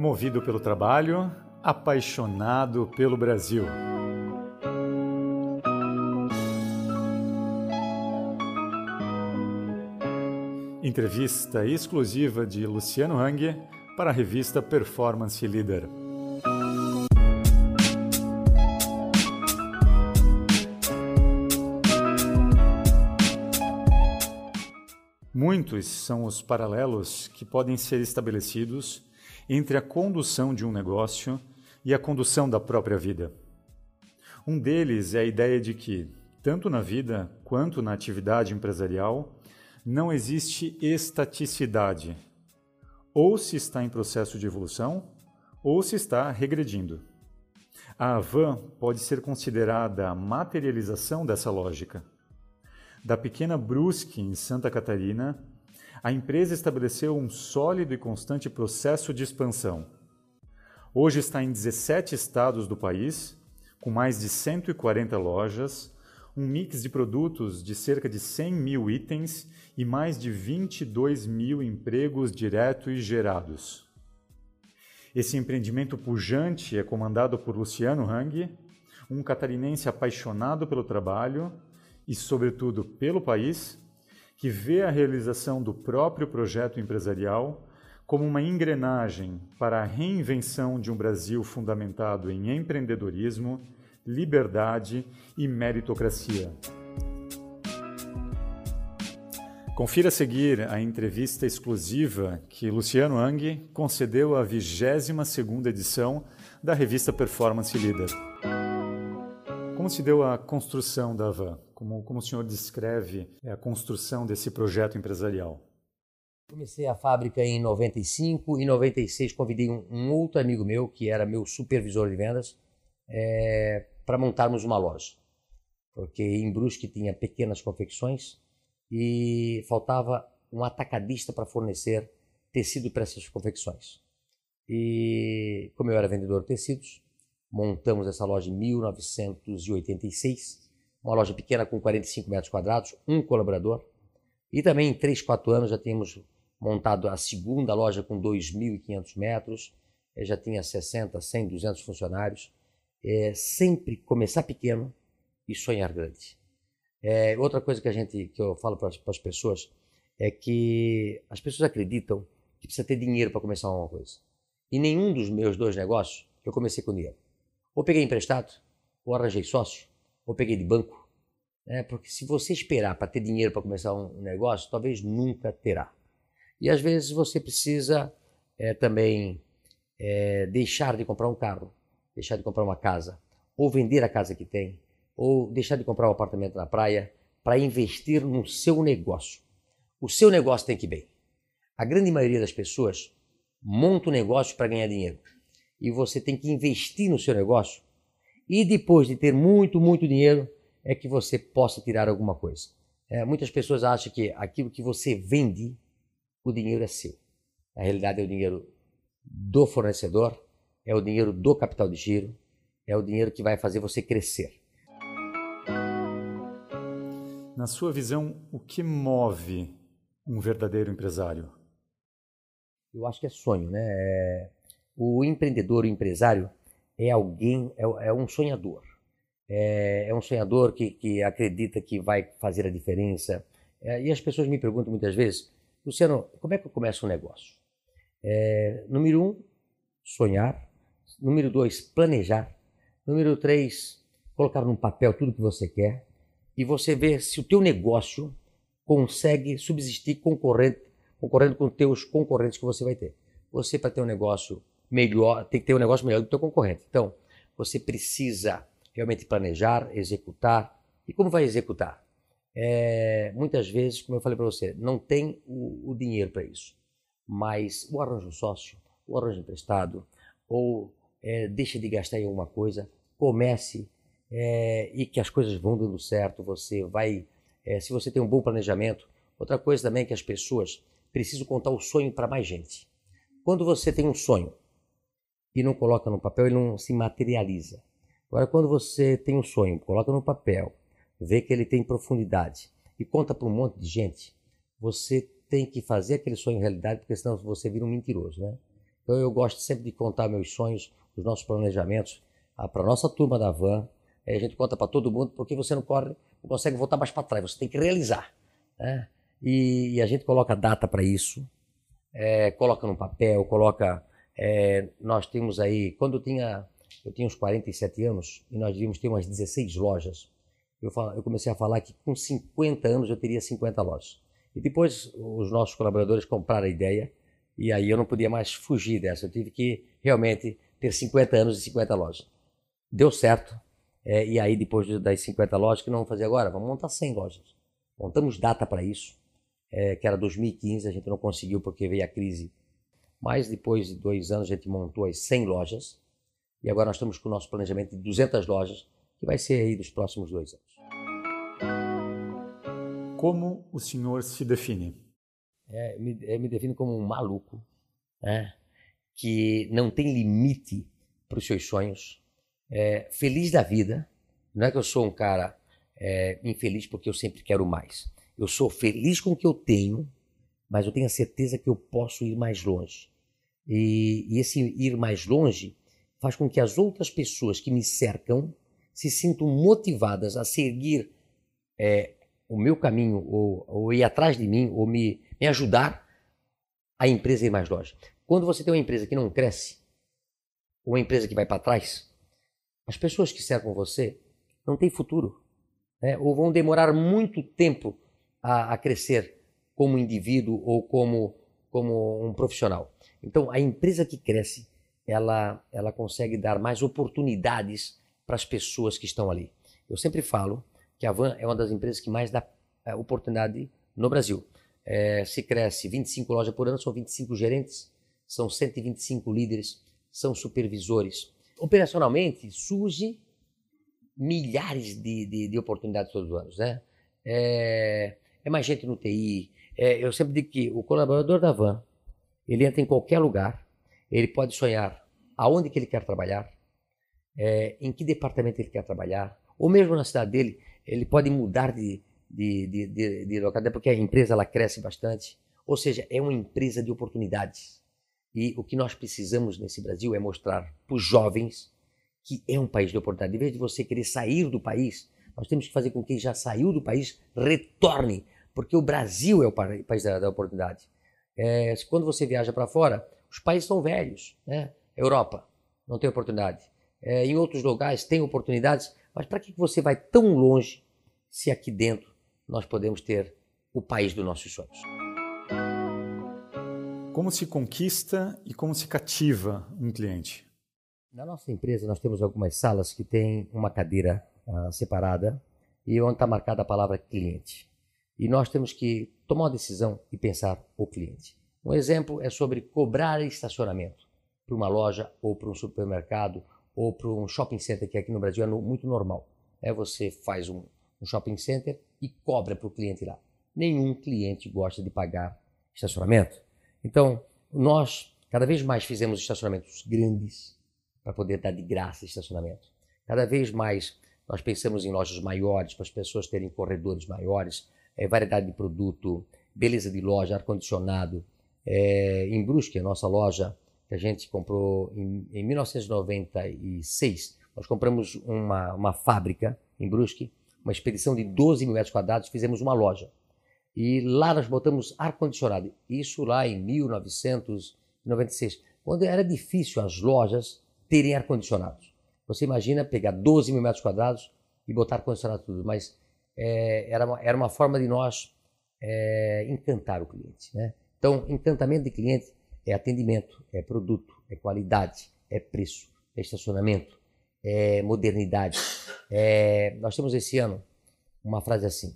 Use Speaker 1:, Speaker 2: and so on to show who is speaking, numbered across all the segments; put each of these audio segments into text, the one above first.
Speaker 1: Movido pelo trabalho, apaixonado pelo Brasil. Entrevista exclusiva de Luciano Hang para a revista Performance Leader. Muitos são os paralelos que podem ser estabelecidos entre a condução de um negócio e a condução da própria vida. Um deles é a ideia de que, tanto na vida quanto na atividade empresarial, não existe estaticidade. Ou se está em processo de evolução, ou se está regredindo. A Avan pode ser considerada a materialização dessa lógica. Da pequena Brusque, em Santa Catarina, a empresa estabeleceu um sólido e constante processo de expansão. Hoje está em 17 estados do país, com mais de 140 lojas, um mix de produtos de cerca de 100 mil itens e mais de 22 mil empregos diretos e gerados. Esse empreendimento pujante é comandado por Luciano Hang, um catarinense apaixonado pelo trabalho e, sobretudo, pelo país que vê a realização do próprio projeto empresarial como uma engrenagem para a reinvenção de um Brasil fundamentado em empreendedorismo, liberdade e meritocracia. Confira a seguir a entrevista exclusiva que Luciano Ang concedeu à 22ª edição da revista Performance Leader. Como se deu a construção da Van? Como, como o senhor descreve a construção desse projeto empresarial?
Speaker 2: Comecei a fábrica em 95 e 96 convidei um, um outro amigo meu que era meu supervisor de vendas é, para montarmos uma loja, porque em Brusque tinha pequenas confecções e faltava um atacadista para fornecer tecido para essas confecções. E como eu era vendedor de tecidos, montamos essa loja em 1986 uma loja pequena com 45 metros quadrados, um colaborador. E também em 3, 4 anos já tínhamos montado a segunda loja com 2.500 metros, eu já tinha 60, 100, 200 funcionários. É, sempre começar pequeno e sonhar grande. É, outra coisa que a gente que eu falo para as pessoas é que as pessoas acreditam que precisa ter dinheiro para começar uma coisa. E nenhum dos meus dois negócios eu comecei com dinheiro. Ou peguei emprestado, ou arranjei sócio, ou peguei de banco. Né? Porque se você esperar para ter dinheiro para começar um negócio, talvez nunca terá. E às vezes você precisa é, também é, deixar de comprar um carro, deixar de comprar uma casa, ou vender a casa que tem, ou deixar de comprar um apartamento na praia para investir no seu negócio. O seu negócio tem que ir bem. A grande maioria das pessoas monta um negócio para ganhar dinheiro. E você tem que investir no seu negócio e depois de ter muito, muito dinheiro, é que você possa tirar alguma coisa. É, muitas pessoas acham que aquilo que você vende, o dinheiro é seu. Na realidade, é o dinheiro do fornecedor, é o dinheiro do capital de giro, é o dinheiro que vai fazer você crescer.
Speaker 1: Na sua visão, o que move um verdadeiro empresário?
Speaker 2: Eu acho que é sonho, né? É... O empreendedor, o empresário, é alguém, é, é um sonhador. É, é, um sonhador que, que acredita que vai fazer a diferença. É, e as pessoas me perguntam muitas vezes, Luciano, como é que eu começo um negócio? É, número um, sonhar. Número dois, planejar. Número três, colocar num papel tudo que você quer e você ver se o teu negócio consegue subsistir concorrente, concorrendo com os teus concorrentes que você vai ter. Você, para ter um negócio melhor, tem que ter um negócio melhor do que o concorrente. Então, você precisa realmente planejar, executar. E como vai executar? É, muitas vezes, como eu falei para você, não tem o, o dinheiro para isso. Mas o arranjo sócio, o arranjo emprestado, ou é, deixa de gastar em alguma coisa, comece é, e que as coisas vão dando certo. Você vai, é, se você tem um bom planejamento. Outra coisa também é que as pessoas precisam contar o sonho para mais gente. Quando você tem um sonho e não coloca no papel, ele não se materializa. Agora, quando você tem um sonho, coloca no papel, vê que ele tem profundidade e conta para um monte de gente, você tem que fazer aquele sonho realidade, porque senão você vira um mentiroso, né? Então eu gosto sempre de contar meus sonhos, os nossos planejamentos ah, para nossa turma da van. a gente conta para todo mundo porque você não corre, não consegue voltar mais para trás, você tem que realizar. Né? E, e, a gente coloca data para isso, é, coloca no papel, coloca. É, nós temos aí, quando eu tinha, eu tinha uns 47 anos e nós devíamos ter umas 16 lojas, eu, falo, eu comecei a falar que com 50 anos eu teria 50 lojas. E depois os nossos colaboradores compraram a ideia e aí eu não podia mais fugir dessa. Eu tive que realmente ter 50 anos e 50 lojas. Deu certo. É, e aí depois das 50 lojas, que não vamos fazer agora? Vamos montar 100 lojas. Montamos data para isso, é, que era 2015, a gente não conseguiu porque veio a crise. Mas depois de dois anos a gente montou as 100 lojas. E agora nós estamos com o nosso planejamento de 200 lojas, que vai ser aí dos próximos dois anos.
Speaker 1: Como o senhor se define?
Speaker 2: É, me, me defino como um maluco, né? que não tem limite para os seus sonhos, é, feliz da vida. Não é que eu sou um cara é, infeliz porque eu sempre quero mais. Eu sou feliz com o que eu tenho, mas eu tenho a certeza que eu posso ir mais longe. E, e esse ir mais longe faz com que as outras pessoas que me cercam se sintam motivadas a seguir é, o meu caminho, ou, ou ir atrás de mim, ou me, me ajudar a empresa ir mais longe. Quando você tem uma empresa que não cresce, ou uma empresa que vai para trás, as pessoas que cercam você não têm futuro, né? ou vão demorar muito tempo a, a crescer como indivíduo ou como, como um profissional. Então, a empresa que cresce, ela, ela consegue dar mais oportunidades para as pessoas que estão ali. Eu sempre falo que a Van é uma das empresas que mais dá é, oportunidade no Brasil. É, se cresce 25 lojas por ano, são 25 gerentes, são 125 líderes, são supervisores. Operacionalmente, surge milhares de, de, de oportunidades todos os anos. Né? É, é mais gente no TI. É, eu sempre digo que o colaborador da Van, ele entra em qualquer lugar, ele pode sonhar aonde que ele quer trabalhar, é, em que departamento ele quer trabalhar, ou mesmo na cidade dele, ele pode mudar de, de, de, de, de local, até porque a empresa ela cresce bastante. Ou seja, é uma empresa de oportunidades. E o que nós precisamos nesse Brasil é mostrar para os jovens que é um país de oportunidade. Em vez de você querer sair do país, nós temos que fazer com que quem já saiu do país retorne, porque o Brasil é o país da, da oportunidade. É, quando você viaja para fora, os países são velhos. Né? Europa não tem oportunidade. É, em outros lugares tem oportunidades, mas para que você vai tão longe se aqui dentro nós podemos ter o país dos nossos sonhos?
Speaker 1: Como se conquista e como se cativa um cliente?
Speaker 2: Na nossa empresa nós temos algumas salas que têm uma cadeira uh, separada e onde está marcada a palavra cliente. E nós temos que tomar uma decisão e pensar o cliente. Um exemplo é sobre cobrar estacionamento para uma loja ou para um supermercado ou para um shopping center, que aqui no Brasil é muito normal. É você faz um, um shopping center e cobra para o cliente lá. Nenhum cliente gosta de pagar estacionamento. Então, nós cada vez mais fizemos estacionamentos grandes para poder dar de graça estacionamento. Cada vez mais nós pensamos em lojas maiores para as pessoas terem corredores maiores, é, variedade de produto, beleza de loja, ar-condicionado. É, em Brusque, a nossa loja que a gente comprou em, em 1996. Nós compramos uma, uma fábrica em Brusque, uma expedição de 12 mil metros quadrados, fizemos uma loja. E lá nós botamos ar-condicionado. Isso lá em 1996, quando era difícil as lojas terem ar-condicionados. Você imagina pegar 12 mil metros quadrados e botar ar-condicionado tudo, mas é, era, uma, era uma forma de nós é, encantar o cliente. Né? Então, encantamento de cliente é atendimento, é produto, é qualidade, é preço, é estacionamento, é modernidade. É... Nós temos esse ano uma frase assim: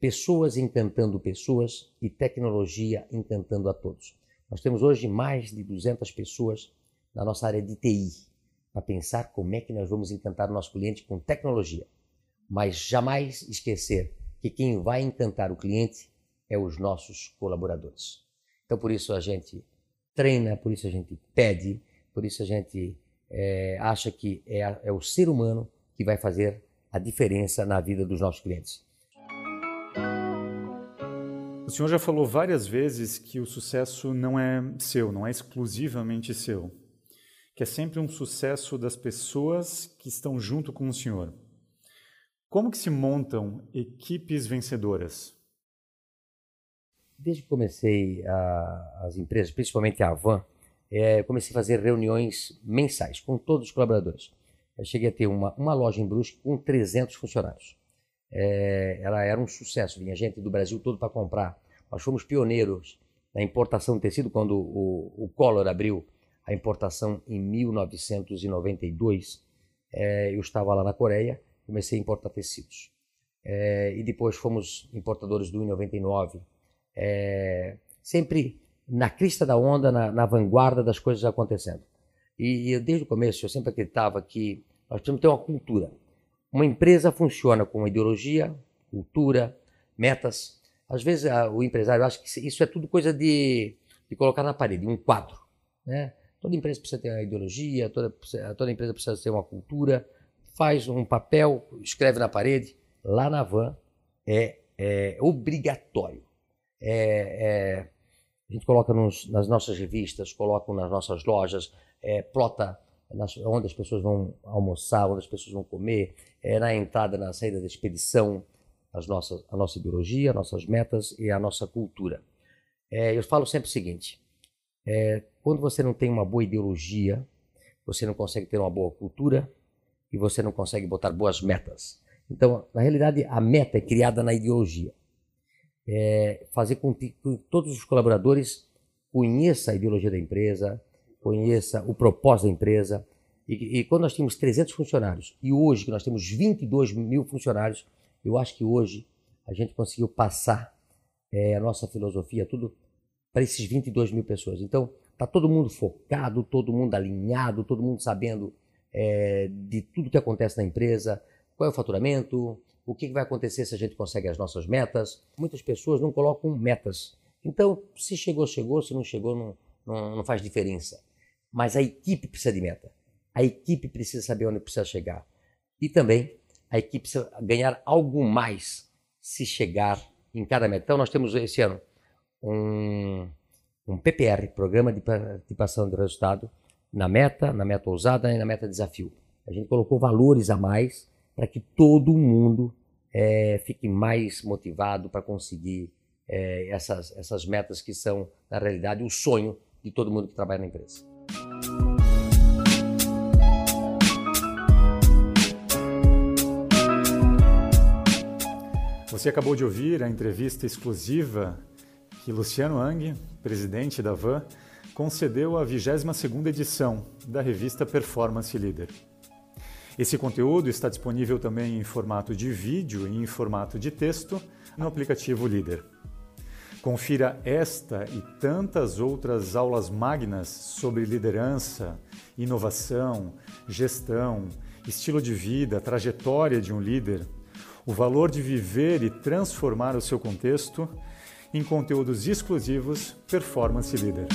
Speaker 2: pessoas encantando pessoas e tecnologia encantando a todos. Nós temos hoje mais de 200 pessoas na nossa área de TI para pensar como é que nós vamos encantar o nosso cliente com tecnologia. Mas jamais esquecer que quem vai encantar o cliente é os nossos colaboradores. Então, por isso, a gente treina, por isso a gente pede, por isso a gente é, acha que é, é o ser humano que vai fazer a diferença na vida dos nossos clientes.
Speaker 1: O senhor já falou várias vezes que o sucesso não é seu, não é exclusivamente seu, que é sempre um sucesso das pessoas que estão junto com o senhor. Como que se montam equipes vencedoras?
Speaker 2: Desde que comecei a, as empresas, principalmente a Avan, é, comecei a fazer reuniões mensais com todos os colaboradores. Eu cheguei a ter uma, uma loja em Brusque com 300 funcionários. É, ela era um sucesso, vinha gente do Brasil todo para comprar. Nós fomos pioneiros na importação de tecido quando o, o Collor abriu a importação em 1992. É, eu estava lá na Coreia, comecei a importar tecidos. É, e depois fomos importadores do I99. É, sempre na crista da onda, na, na vanguarda das coisas acontecendo. E, e desde o começo eu sempre acreditava que nós precisamos ter uma cultura. Uma empresa funciona com ideologia, cultura, metas. Às vezes a, o empresário acha que isso é tudo coisa de, de colocar na parede, um quadro. Né? Toda empresa precisa ter uma ideologia, toda, toda empresa precisa ter uma cultura. Faz um papel, escreve na parede. Lá na van é, é obrigatório. É, é, a gente coloca nos, nas nossas revistas, coloca nas nossas lojas, é, plota nas, onde as pessoas vão almoçar, onde as pessoas vão comer, é, na entrada, na saída da expedição, as nossas, a nossa ideologia, as nossas metas e a nossa cultura. É, eu falo sempre o seguinte: é, quando você não tem uma boa ideologia, você não consegue ter uma boa cultura e você não consegue botar boas metas. Então, na realidade, a meta é criada na ideologia é, fazer com que, todos os colaboradores conheçam a ideologia da empresa, conheça o propósito da empresa. E, e, quando nós tínhamos 300 funcionários e hoje que nós temos 22 mil funcionários, eu acho que hoje a gente conseguiu passar é, a nossa filosofia tudo para esses 22 mil pessoas. Então, está todo mundo focado, todo mundo alinhado, todo mundo sabendo é, de tudo que acontece na empresa, qual é o faturamento, o que vai acontecer se a gente consegue as nossas metas. Muitas pessoas não colocam metas. Então, se chegou, chegou, se não chegou, não, não, não faz diferença. Mas a equipe precisa de meta. A equipe precisa saber onde precisa chegar. E também a equipe precisa ganhar algo mais se chegar em cada meta. Então, nós temos esse ano um, um PPR, Programa de Participação de Resultado, na meta, na meta ousada e na meta desafio. A gente colocou valores a mais para que todo mundo é, fique mais motivado para conseguir é, essas, essas metas que são, na realidade, o sonho de todo mundo que trabalha na empresa.
Speaker 1: Você acabou de ouvir a entrevista exclusiva que Luciano Ang, presidente da VAN, concedeu à 22ª edição da revista Performance Leader. Esse conteúdo está disponível também em formato de vídeo e em formato de texto no aplicativo Líder. Confira esta e tantas outras aulas magnas sobre liderança, inovação, gestão, estilo de vida, trajetória de um líder, o valor de viver e transformar o seu contexto em conteúdos exclusivos Performance Leader.